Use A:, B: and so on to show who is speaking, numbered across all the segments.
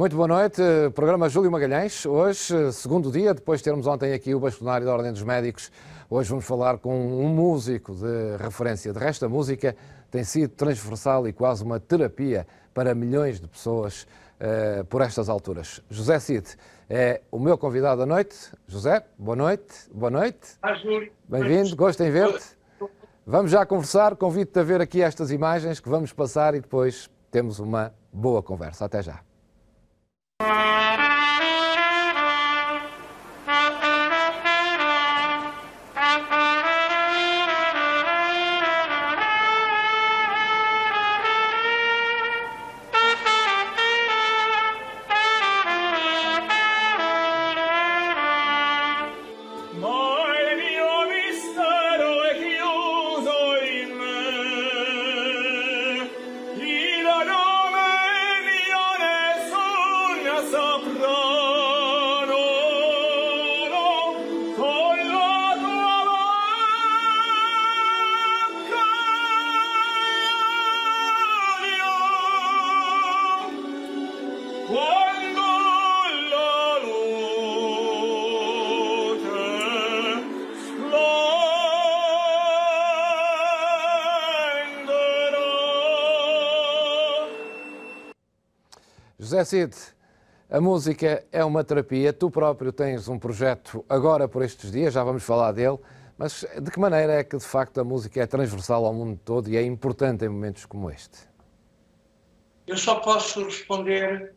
A: Muito boa noite, programa Júlio Magalhães. Hoje, segundo dia, depois de termos ontem aqui o bastonário da Ordem dos Médicos, hoje vamos falar com um músico de referência. De resto, a música tem sido transversal e quase uma terapia para milhões de pessoas uh, por estas alturas. José Cid é o meu convidado da noite. José, boa noite. Boa noite. Bem-vindo, gosto em ver-te. Vamos já conversar, convido-te a ver aqui estas imagens que vamos passar e depois temos uma boa conversa. Até já. Música José Cid, a música é uma terapia. Tu próprio tens um projeto agora por estes dias, já vamos falar dele. Mas de que maneira é que de facto a música é transversal ao mundo todo e é importante em momentos como este?
B: Eu só posso responder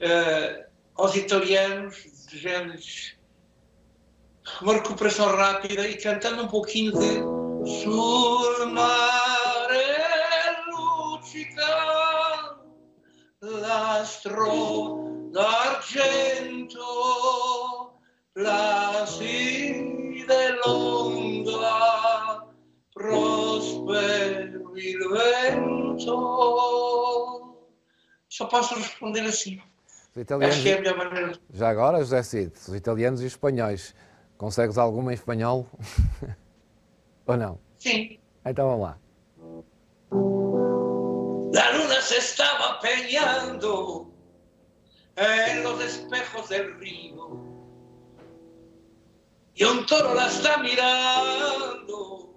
B: uh, aos italianos, desejando-lhes uma recuperação rápida e cantando um pouquinho de Sul l'astro d'argento placide l'onda prospero il vento só posso responder assim
A: os italianos,
B: Acho que é a melhor maneira
A: já agora José Cid, os italianos e os espanhóis consegues alguma em espanhol? ou não?
B: sim
A: então vamos lá
B: se estaba peleando en los espejos del río. Y un toro la está mirando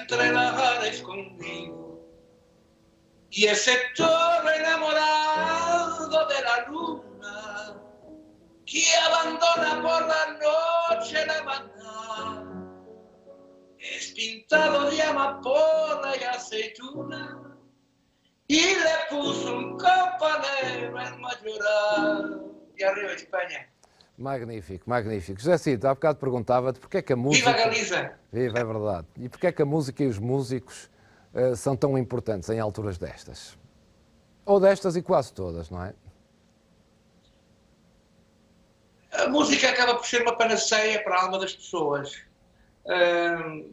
B: entre las alas conmigo. Y ese toro enamorado de la luna que abandona por la noche la maná es pintado de amapola y aceituna y le puso un campanero en. E arriba Espanha.
A: Magnífico, magnífico. José Cid, há bocado perguntava-te porque é que a música...
B: Viva Galiza!
A: Viva, é verdade. E porque é que a música e os músicos uh, são tão importantes em alturas destas? Ou destas e quase todas, não é?
B: A música acaba por ser uma panaceia para a alma das pessoas. Uh,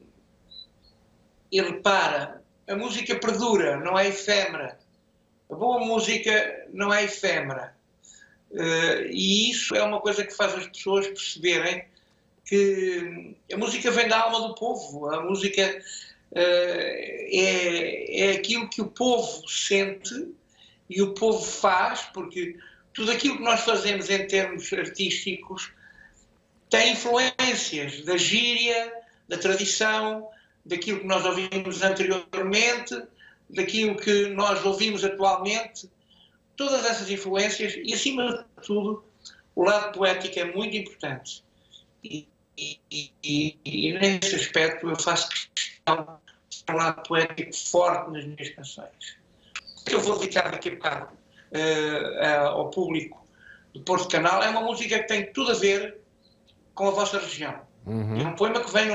B: e repara, a música perdura, não é efêmera. A boa música não é efêmera. Uh, e isso é uma coisa que faz as pessoas perceberem que a música vem da alma do povo. A música uh, é, é aquilo que o povo sente e o povo faz, porque tudo aquilo que nós fazemos em termos artísticos tem influências da gíria, da tradição, daquilo que nós ouvimos anteriormente, daquilo que nós ouvimos atualmente, todas essas influências e, acima de tudo, o lado poético é muito importante. E, e, e, e nesse aspecto eu faço questão de um lado poético forte nas minhas canções. Eu vou dedicar daqui a bocado uh, ao público do Porto Canal. É uma música que tem tudo a ver com a vossa região.
A: Uhum.
B: É um poema que vem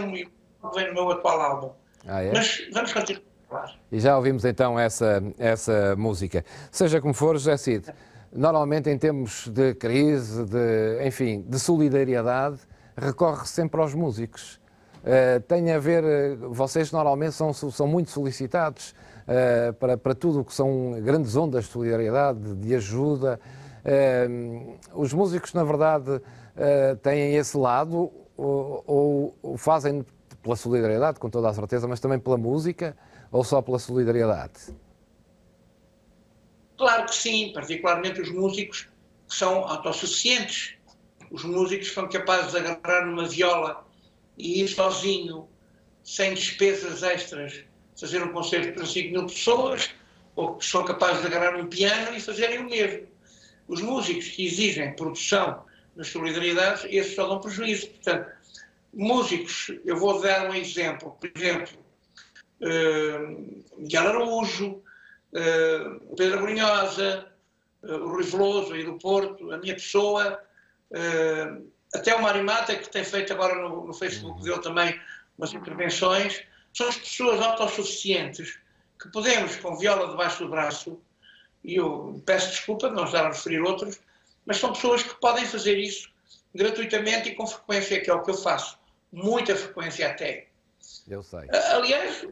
B: vem no meu atual álbum.
A: Ah, é?
B: Mas vamos continuar.
A: E já ouvimos então essa, essa música. Seja como for, José Cid, normalmente em termos de crise, de, enfim, de solidariedade, recorre sempre aos músicos. Uh, tem a ver, uh, vocês normalmente são, são muito solicitados uh, para, para tudo o que são grandes ondas de solidariedade, de ajuda. os músicos, na verdade, têm esse lado ou, ou, ou fazem pela solidariedade, com toda a certeza, mas também pela música ou só pela solidariedade?
B: Claro que sim, particularmente os músicos que são autossuficientes. Os músicos são capazes de agarrar numa viola e ir sozinho, sem despesas extras, fazer um concerto para 5 mil pessoas, ou que são capazes de agarrar um piano e fazerem o mesmo. Os músicos que exigem produção nas solidariedades, esses só dão prejuízo. Portanto, músicos, eu vou dar um exemplo, por exemplo, uh, Miguel Araújo, uh, Pedro Brunhosa, uh, o Rui Veloso aí do Porto, a minha pessoa, uh, até o Marimata, que tem feito agora no, no Facebook dele também umas intervenções, são as pessoas autossuficientes que podemos, com viola debaixo do braço, e eu peço desculpa de não estar a referir outros, mas são pessoas que podem fazer isso gratuitamente e com frequência, que é o que eu faço. Muita frequência até.
A: Eu sei.
B: Aliás,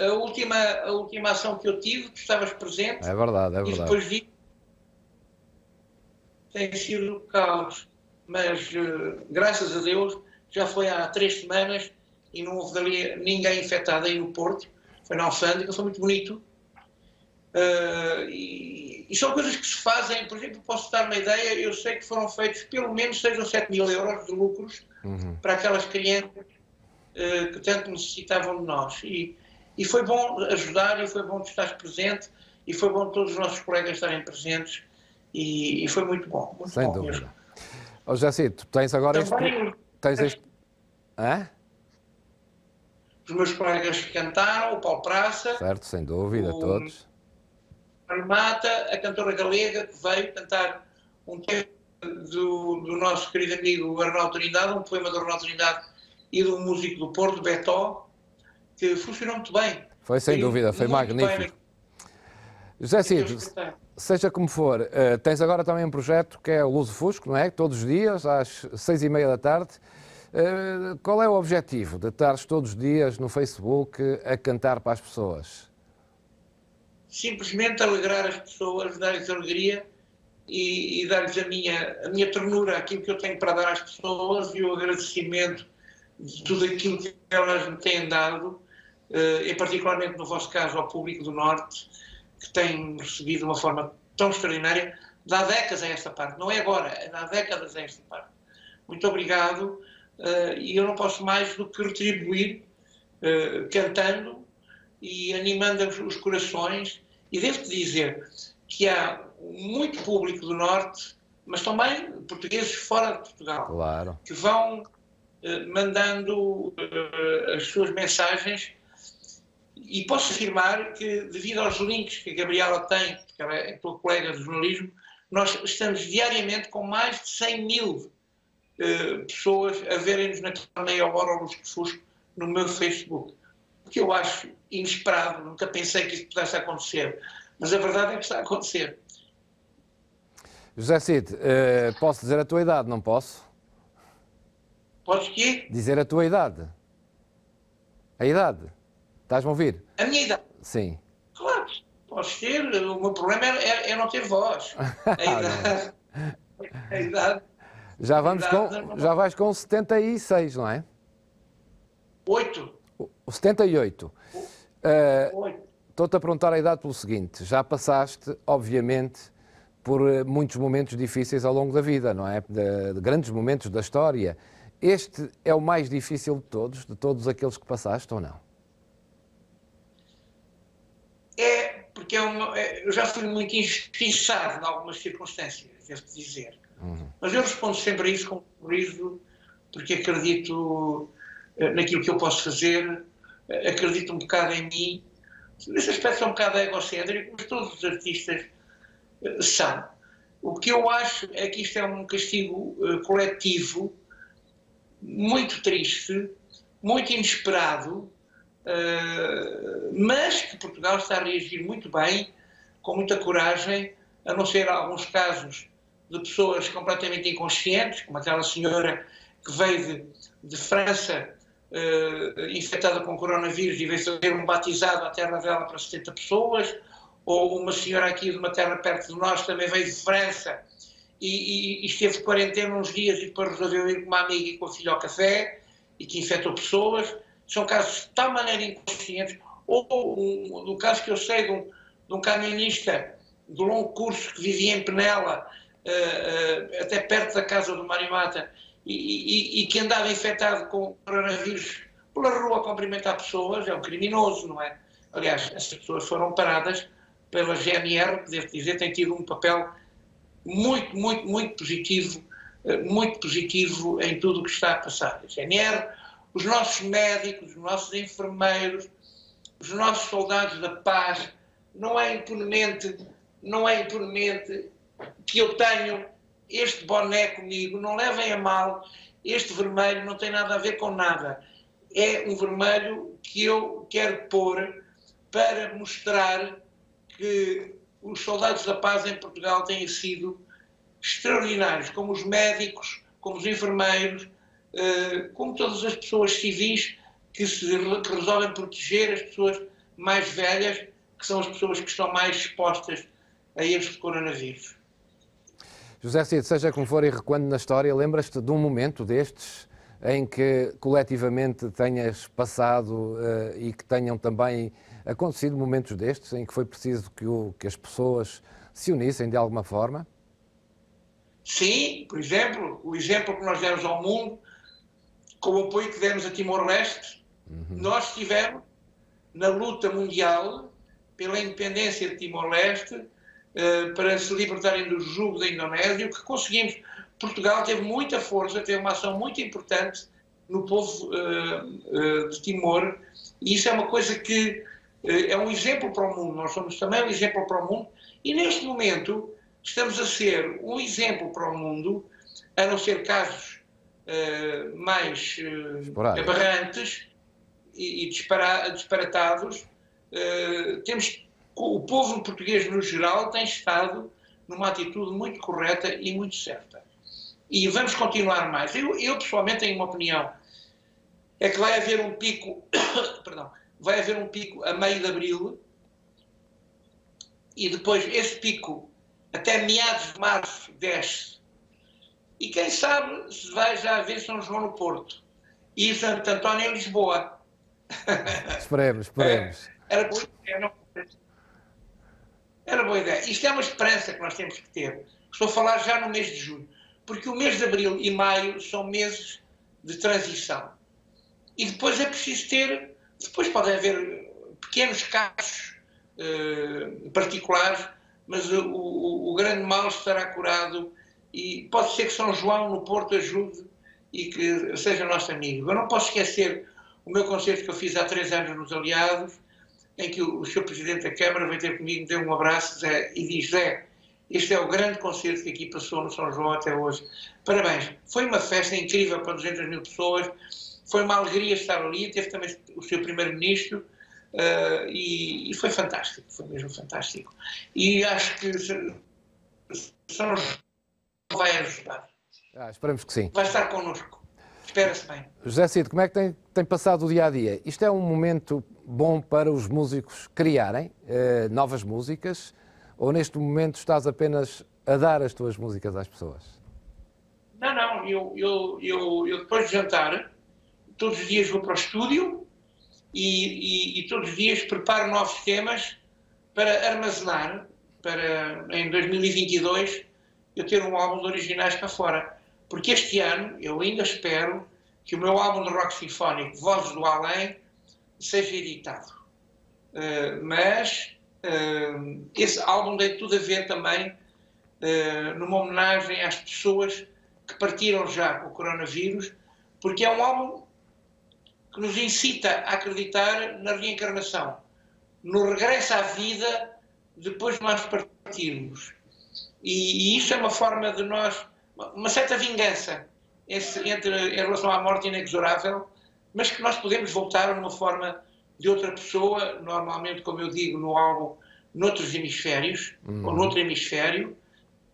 B: a última, a última ação que eu tive, tu estavas presente.
A: É verdade, é verdade.
B: E depois vi. Tem sido caos. Mas, uh, graças a Deus, já foi há três semanas e não houve dali ninguém infectado aí no Porto. Foi na alfândega, foi muito bonito. Uh, e, e, são coisas que se fazem, por exemplo, posso dar uma ideia, eu sei que foram feitos pelo menos 6 ou 7 mil euros de lucros uhum. para aquelas crianças uh, que tanto necessitavam de nós. E, e foi bom ajudar, e foi bom estar presente, e foi bom todos os nossos colegas estarem presentes, e, e foi muito bom. Muito
A: Sem
B: bom
A: dúvida.
B: Mesmo.
A: Ô, Jacito, tens agora
B: Também,
A: este... Tens este... Hã?
B: Os meus colegas que cantaram, o Paulo Praça.
A: Certo, sem dúvida,
B: o,
A: todos.
B: A Mata, a cantora galega, que veio cantar um tema do, do nosso querido amigo Arnaldo Trindade, um poema do Arnaldo Trindade e do músico do Porto, Betó, que funcionou muito bem.
A: Foi sem dúvida, foi magnífico. Bem. José Cid, seja como for, uh, tens agora também um projeto que é o Luso Fusco, não é? Todos os dias, às seis e meia da tarde. Uh, qual é o objetivo de estares todos os dias no Facebook a cantar para as pessoas?
B: Simplesmente alegrar as pessoas, dar-lhes alegria e, e dar-lhes a minha, a minha ternura, aquilo que eu tenho para dar às pessoas e o agradecimento de tudo aquilo que elas me têm dado uh, particularmente no vosso caso ao público do Norte, que tem recebido de uma forma tão extraordinária, dá décadas a esta parte, não é agora, é dá décadas a esta parte. Muito obrigado uh, e eu não posso mais do que retribuir uh, cantando e animando os corações e devo-te dizer que há muito público do Norte, mas também portugueses fora de Portugal,
A: claro.
B: que vão mandando as suas mensagens e posso afirmar que, devido aos links que a Gabriela tem, porque ela é tua colega de jornalismo, nós estamos diariamente com mais de 100 mil uh, pessoas a verem-nos naquela meia hora Luz Fusco no meu Facebook. Que eu acho inesperado, nunca pensei que isso pudesse acontecer. Mas a verdade é que está a acontecer.
A: José Cid, uh, posso dizer a tua idade, não posso?
B: Podes quê?
A: Dizer a tua idade. A idade. Estás-me a ouvir?
B: A minha idade?
A: Sim.
B: Claro, podes ter. O meu problema é, é, não ter voz. A idade. a idade
A: já, vamos idade com, já vais com 76, não é?
B: 8.
A: O 78. Uh, Estou-te a perguntar a idade pelo seguinte: já passaste, obviamente, por eh, muitos momentos difíceis ao longo da vida, não é? De, de grandes momentos da história. Este é o mais difícil de todos, de todos aqueles que passaste ou não?
B: porque é uma, é, eu já fui muito injustiçado em algumas circunstâncias, devo dizer. Uhum. Mas eu respondo sempre a isso com um sorriso, porque acredito eh, naquilo que eu posso fazer, eh, acredito um bocado em mim. Nesse aspecto é um bocado egocêntrico, mas todos os artistas uh, são. O que eu acho é que isto é um castigo uh, coletivo muito triste, muito inesperado, eh, mas que Portugal está a reagir muito bem, com muita coragem, a não ser alguns casos de pessoas completamente inconscientes, como aquela senhora que veio de, de França uh, infectada com coronavírus e veio fazer um batizado à terra dela para 70 pessoas, ou uma senhora aqui de uma terra perto de nós também veio de França e, e, e esteve de quarentena uns dias e depois resolveu ir com uma amiga e com a filha ao café e que infectou pessoas. São casos de tal maneira inconscientes, ou um, do caso que eu sei de um, de um camionista do longo curso que vivia em Penela, uh, uh, até perto da casa do Mário Mata, e, e, e, que andava infectado com coronavírus pela rua a cumprimentar pessoas, é um criminoso, não é? Aliás, essas pessoas foram paradas pela GNR, devo dizer, tem tido um papel muito, muito, muito positivo, uh, muito positivo em tudo o que está a passar. A GNR, os nossos médicos, os nossos enfermeiros, os nossos soldados da paz, não é impunemente, não é impunemente que eu tenho este boné comigo, não levem a mal, este vermelho não tem nada a ver com nada. É um vermelho que eu quero pôr para mostrar que os soldados da paz em Portugal têm sido extraordinários, como os médicos, como os enfermeiros, eh, como todas as pessoas civis que, se, que resolvem proteger as pessoas mais velhas, que são as pessoas que estão mais expostas a este coronavírus.
A: José Cid, seja como for e recuando na história, lembras-te de um momento destes em que coletivamente tenhas passado uh, e que tenham também acontecido momentos destes em que foi preciso que, o, que as pessoas se unissem de alguma forma?
B: Sim, por exemplo, o exemplo que nós demos ao mundo, com o apoio que demos a Timor-Leste, uhum. nós tivemos na luta mundial pela independência de Timor-Leste, para se libertarem do jugo da Indonésia, o que conseguimos. Portugal teve muita força, teve uma ação muito importante no povo uh, uh, de Timor, e isso é uma coisa que é um exemplo para o mundo. Nós somos também um exemplo para o mundo, e neste momento estamos a ser um exemplo para o mundo, a não ser casos mais aberrantes e, e disparatados, uh, temos o povo português no geral tem estado numa atitude muito correta e muito certa. E vamos continuar mais. Eu, eu pessoalmente tenho uma opinião. É que vai haver um pico, perdão, vai haver um pico a meio de abril e depois esse pico até meados de março desce. E quem sabe se vai já haver São João no Porto e Santo António em Lisboa.
A: Esperemos, esperemos.
B: É, era ideia, não Era boa ideia. Isto é uma esperança que nós temos que ter. Estou a falar já no mês de junho. Porque o mês de abril e maio são meses de transição. E depois é preciso ter. Depois podem haver pequenos casos uh, particulares, mas o, o, o, grande mal estará curado e pode ser que São João no Porto ajude e que seja nosso amigo. Eu não posso esquecer o meu concerto que eu fiz há três anos nos Aliados, em que o, o Sr. Presidente da Câmara veio ter comigo, deu um abraço Zé, e diz: Zé, este é o grande concerto que aqui passou no São João até hoje. Parabéns. Foi uma festa incrível para 200 mil pessoas. Foi uma alegria estar ali. Teve também o seu Primeiro-Ministro. Uh, e, e, foi fantástico. Foi mesmo fantástico. E acho que São João vai ajudar.
A: Ah, esperamos que sim.
B: Vai estar connosco. Espera-se bem.
A: José Cid, como é que tem, tem passado o dia a dia? Isto é um momento bom para os músicos criarem eh, novas músicas ou neste momento estás apenas a dar as tuas músicas às pessoas?
B: Não, não. Eu, eu, eu, eu depois de jantar, todos os dias vou para o estúdio e, e, e todos os dias preparo novos temas para armazenar para em 2022 eu ter um álbum de originais para fora. Porque este ano eu ainda espero que o meu álbum de rock sinfónico, Vozes do Além, seja editado. Uh, mas uh, esse álbum tem tudo a ver também uh, numa homenagem às pessoas que partiram já com o coronavírus, porque é um álbum que nos incita a acreditar na reencarnação, no regresso à vida depois de nós partirmos. E, e isso é uma forma de nós uma certa vingança entre, em relação à morte inexorável, mas que nós podemos voltar numa forma de outra pessoa, normalmente, como eu digo no álbum, noutros hemisférios, uhum. ou noutro hemisfério,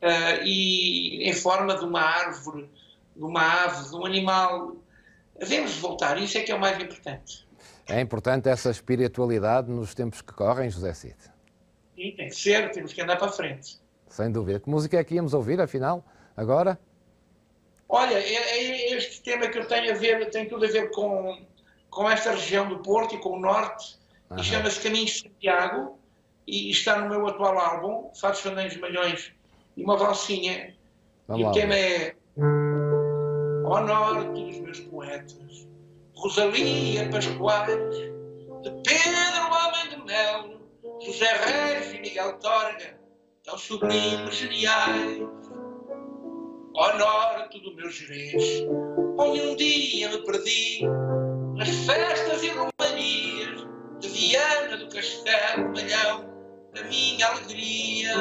B: uh, e em forma de uma árvore, de uma ave, de um animal. Devemos voltar, isso é que é o mais importante.
A: É importante essa espiritualidade nos tempos que correm, José Cid?
B: Sim, tem que ser, temos que andar para frente.
A: Sem dúvida. Que música é que íamos ouvir, afinal? agora?
B: Olha, é, é este tema que eu tenho a ver, tem tudo a ver com, com esta região do Porto e com o Norte, uhum. e chama-se Caminhos de Santiago, e está no meu atual álbum, Fatos Fandangos Malhões, e uma valsinha.
A: Vamos
B: e
A: lá.
B: o tema é Ao norte dos meus poetas, Rosalia Pascoais, de Pedro Homem de Melo, José Reis e Miguel Torga, tão sublimes geniais. Ao norte do meu Jerez, onde um dia me perdi, nas festas e romanias de Viana do Castelo, Malhão, da minha alegria.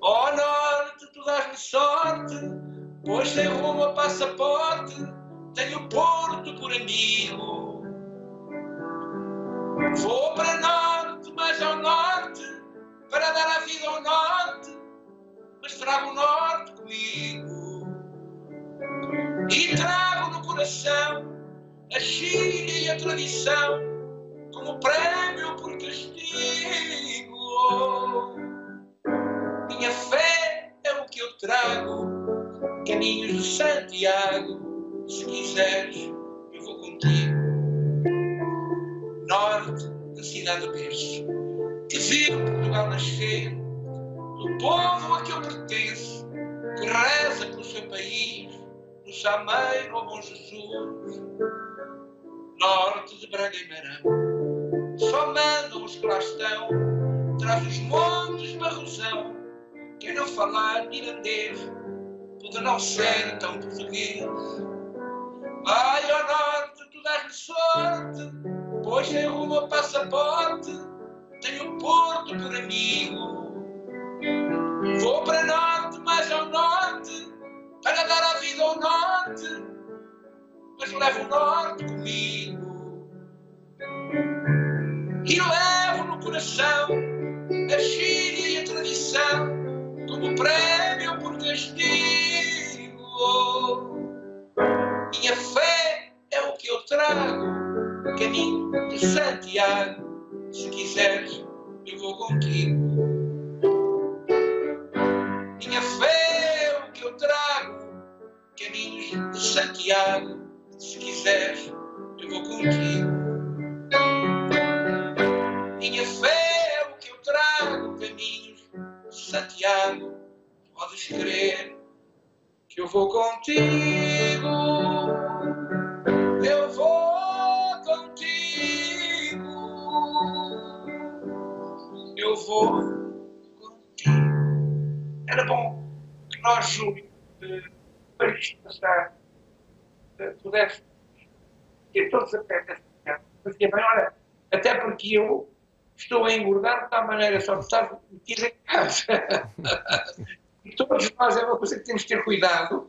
B: Ó norte, tu dás-me sorte, pois sem rumo a passaporte, tenho Porto por amigo. Vou para norte, mais ao norte, para dar a vida ao norte, mas trago o norte comigo. E trago no coração a China e a tradição, como prémio por castigo. Minha fé é o que eu trago, caminhos de Santiago. Se quiseres, eu vou contigo. Norte da cidade de berço, que viu Portugal nascer, do povo a que eu pertenço, que reza pelo seu país, no Sameiro ao Bom Jesus. Norte de Braga e Marão, só mandam os que lá estão, traz os montes Barrosão, quem não falar irlandês, pode não ser tão português. Ai, ao norte, tu dás-me sorte, pois sem rumo a passaporte, tenho o Porto por amigo. Vou para norte, mais ao norte, para dar a vida ao norte, mas levo o norte comigo. E levo no coração a China e a tradição, como prémio por castigo. Minha fé é o que eu trago, caminho de Santiago. Se quiseres, eu vou contigo. Santiago. Se quiseres, eu vou contigo. Minha fé é o que eu trago, caminhos Santiago. Podes crer que eu vou contigo. Eu vou contigo. Eu vou contigo. Era bom que nós, eh, para isto passar, eh, pudéssemos ter todos a pé desta piada. Fazia bem, olha, até porque eu estou a engordar de tal maneira só por estar metido em casa. E todos nós é uma coisa que temos que ter cuidado,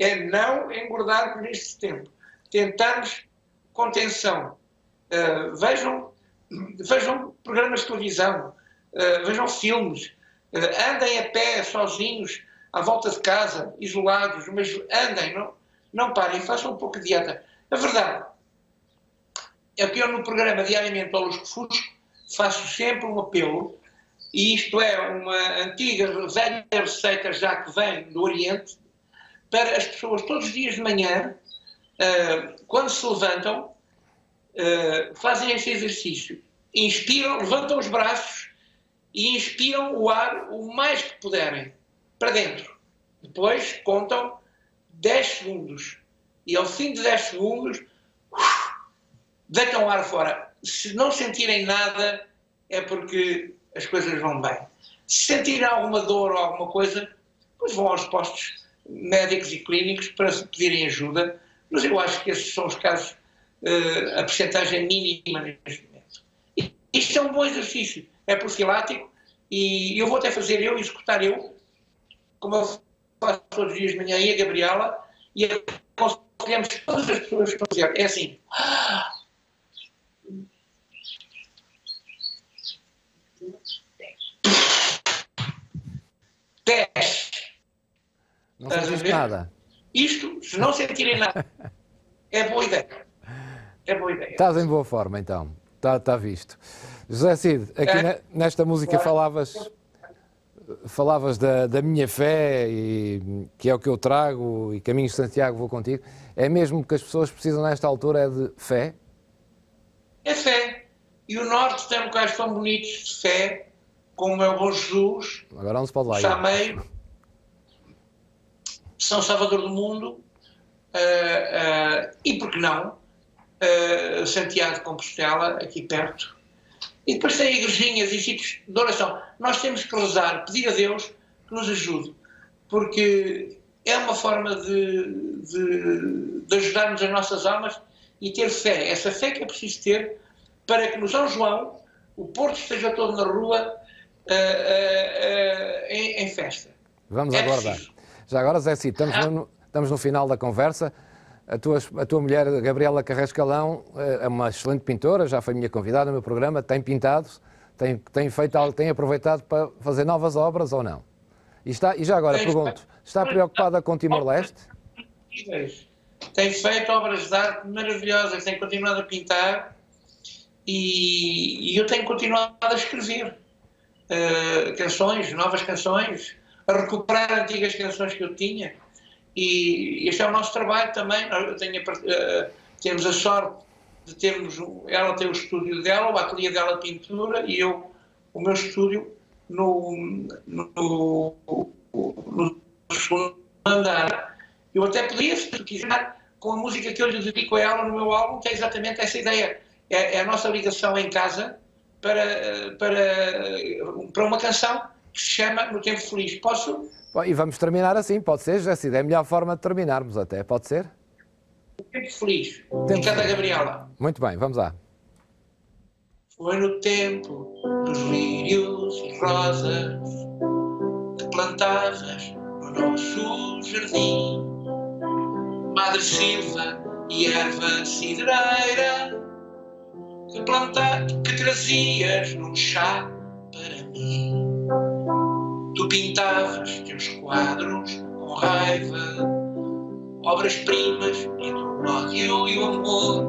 B: é não engordarmos neste tempo. Tentarmos contenção. Uh, vejam, vejam programas de televisão, uh, vejam filmes, uh, andem a pé, sozinhos, à volta de casa, isolados, mas andem, não, não parem, façam um pouco de dieta. A verdade é que eu no programa Diariamente ao Lusco Fusco faço sempre um apelo e isto é uma antiga, velha receita já que vem do Oriente, para as pessoas todos os dias de manhã, uh, quando se levantam, uh, fazem este exercício. Inspiram, levantam os braços e inspiram o ar o mais que puderem, para dentro. Depois contam 10 segundos. E ao fim de 10 segundos, deitam o ar fora. Se não sentirem nada, é porque as coisas vão bem. Se sentirem alguma dor ou alguma coisa, pois vão aos postos médicos e clínicos para pedirem ajuda, mas eu acho que esses são os casos, uh, a percentagem mínima neste momento. E isto é um bom exercício, é profilático e eu vou até fazer eu, executar eu, como eu faço todos os dias de manhã e a Gabriela, e aconselhamos todas as pessoas que estão a é assim, Dez.
A: Não
B: Estás
A: nada.
B: Isto, se não sentirem nada, é boa ideia. É boa ideia.
A: Estás em boa forma então. Está tá visto. José Cid, aqui
B: É.
A: ne- nesta música falavas, falavas da, da minha fé, e, que é o que eu trago, e Caminhos de Santiago vou contigo. É mesmo que as pessoas precisam nesta altura é de fé?
B: É fé. E o Norte tem locais tão bonitos de fé, como é o Bom Jesus,
A: Agora não se pode lá. ir.
B: Chameiro, São Salvador do Mundo eh, eh, e, por que não, eh, Santiago de Compostela, aqui perto. E depois tem igrejinhas e sítios de oração. Nós temos que rezar, pedir a Deus que nos ajude, porque é uma forma de, de, de ajudarmos as nossas almas e ter fé. Essa fé que é preciso ter para que no São João o Porto esteja todo na rua eh, eh, eh, em, em festa.
A: Vamos
B: É
A: aguardar.
B: preciso.
A: Já agora, Zé Cid, estamos,
B: Ah.
A: no, estamos no final da conversa. A tua, a tua mulher, Gabriela Carrascalão, eh, é uma excelente pintora, já foi minha convidada no meu programa, tem pintado, tem, tem, feito, algo- tem aproveitado para fazer novas obras ou não? E, está, e já agora
B: Tem-
A: pergunto, está preocupada com Timor-Leste?
B: Tem feito obras de arte maravilhosas, tem continuado a pintar e, e eu tenho continuado a escrever eh, canções, novas canções, a recuperar antigas canções que eu tinha. E este é o nosso trabalho também. Eu tenho eh, temos a sorte de termos. Ela tem o estúdio dela, o ateliê dela de pintura, e eu o meu estúdio no, no, no segundo andar. Eu até podia, se tu quiser, com a música que eu lhe dedico a ela no meu álbum, que é exatamente essa ideia. É, é a nossa ligação em casa para, para, para uma canção chama No Tempo Feliz. Posso?
A: E vamos terminar assim, pode ser, Cid, é a melhor forma de terminarmos até, pode ser?
B: No Tempo Feliz.
A: Tempo
B: de. Gabriela.
A: Muito bem, vamos lá.
B: Foi no tempo dos lírios e rosas que plantavas no nosso jardim. Madre Silva e erva cidreira que, planta, que trazias num chá para mim. Tu pintavas teus quadros com raiva, obras-primas entre o ódio e o amor.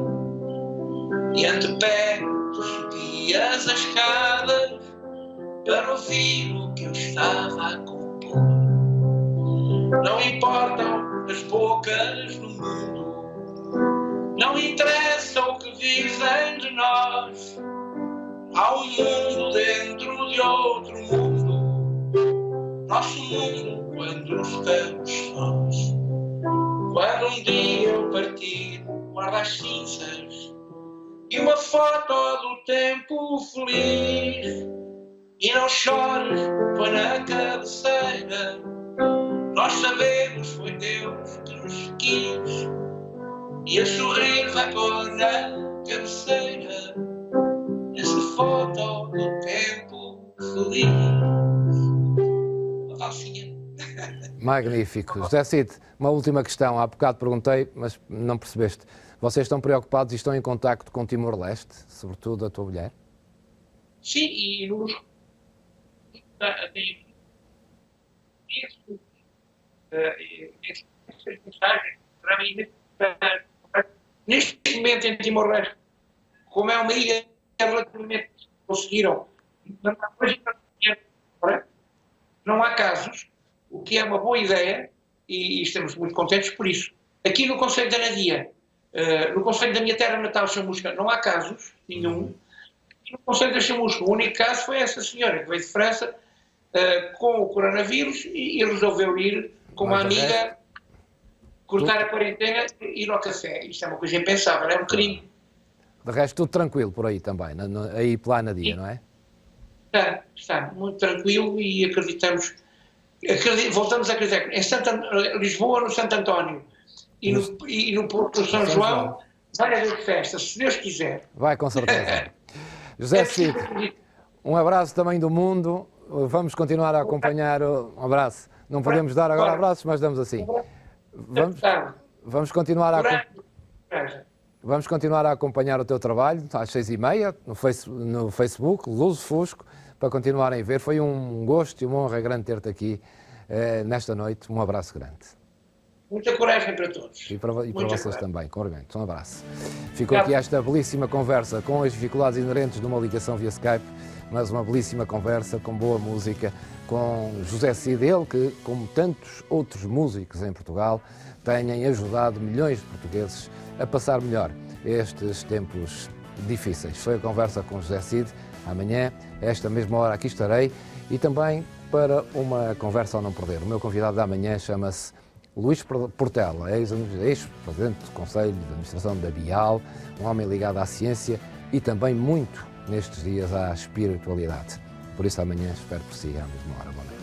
B: E ante pé tu subias as escadas para ouvir o que eu estava a compor. Não importam as bocas no mundo, não interessa o que dizem de nós. Há um mundo dentro de outro mundo, nosso mundo quando estamos sós. Quando um dia eu partir, guarda as cinzas e uma foto do tempo feliz. E não chores, põe na cabeceira. Nós sabemos, foi Deus que nos quis. E a sorrir vai pôr na cabeceira essa foto do tempo feliz.
A: Magnífico. José Cid, uma última questão. Há bocado perguntei, mas não percebeste. Vocês estão preocupados e estão em contacto com Timor-Leste, sobretudo a tua mulher?
B: Sim, e para mim. Neste momento em Timor-Leste, como é uma ilha relativamente conseguiram, não há casos, o que é uma boa ideia e estamos muito contentes por isso. Aqui no Conselho da Nadia, eh, no Conselho da minha terra natal, Chamusca, não há casos nenhum. E no Conselho da Chamusca, o único caso foi essa senhora que veio de França eh, com o coronavírus e, e resolveu ir com uma
A: Mas
B: amiga, cortar a quarentena e ir ao café. Isto é uma coisa impensável, é um crime.
A: De resto, tudo tranquilo por aí também, na- no- aí pela Anadia, não é?
B: Está, está muito tranquilo e acreditamos, acredi- voltamos a acreditar em Santo An- Lisboa, no Santo António e no, e no Porto São
A: São
B: João,
A: João.
B: vai haver festa, se Deus quiser.
A: Vai com certeza. José
B: É acreditar.
A: um abraço também do mundo. Vamos continuar a acompanhar. o- Um abraço. Não podemos dar agora abraços, mas damos assim. Vamos, vamos continuar a. Vamos continuar a acompanhar o teu trabalho às seis e meia no, face, no Facebook, Luso Fusco, para continuarem a ver. Foi um gosto e uma honra grande ter-te aqui eh, nesta noite. Um abraço grande.
B: Muita coragem para todos.
A: E para, e para vocês
B: coragem.
A: também, com orgulho. Um abraço. Ficou aqui esta belíssima conversa com as dificuldades inerentes de uma ligação via Skype, mas uma belíssima conversa com boa música, com José Cid, ele que, como tantos outros músicos em Portugal, têm ajudado milhões de portugueses a passar melhor estes tempos difíceis. Foi a conversa com José Cid. Amanhã, esta mesma hora, aqui estarei e também para uma conversa ao não perder. O meu convidado da manhã chama-se Luís Portela, ex-presidente do Conselho de Administração da Bial, um homem ligado à ciência e também muito nestes dias à espiritualidade. Por isso, amanhã espero por si à mesma hora. Boa noite.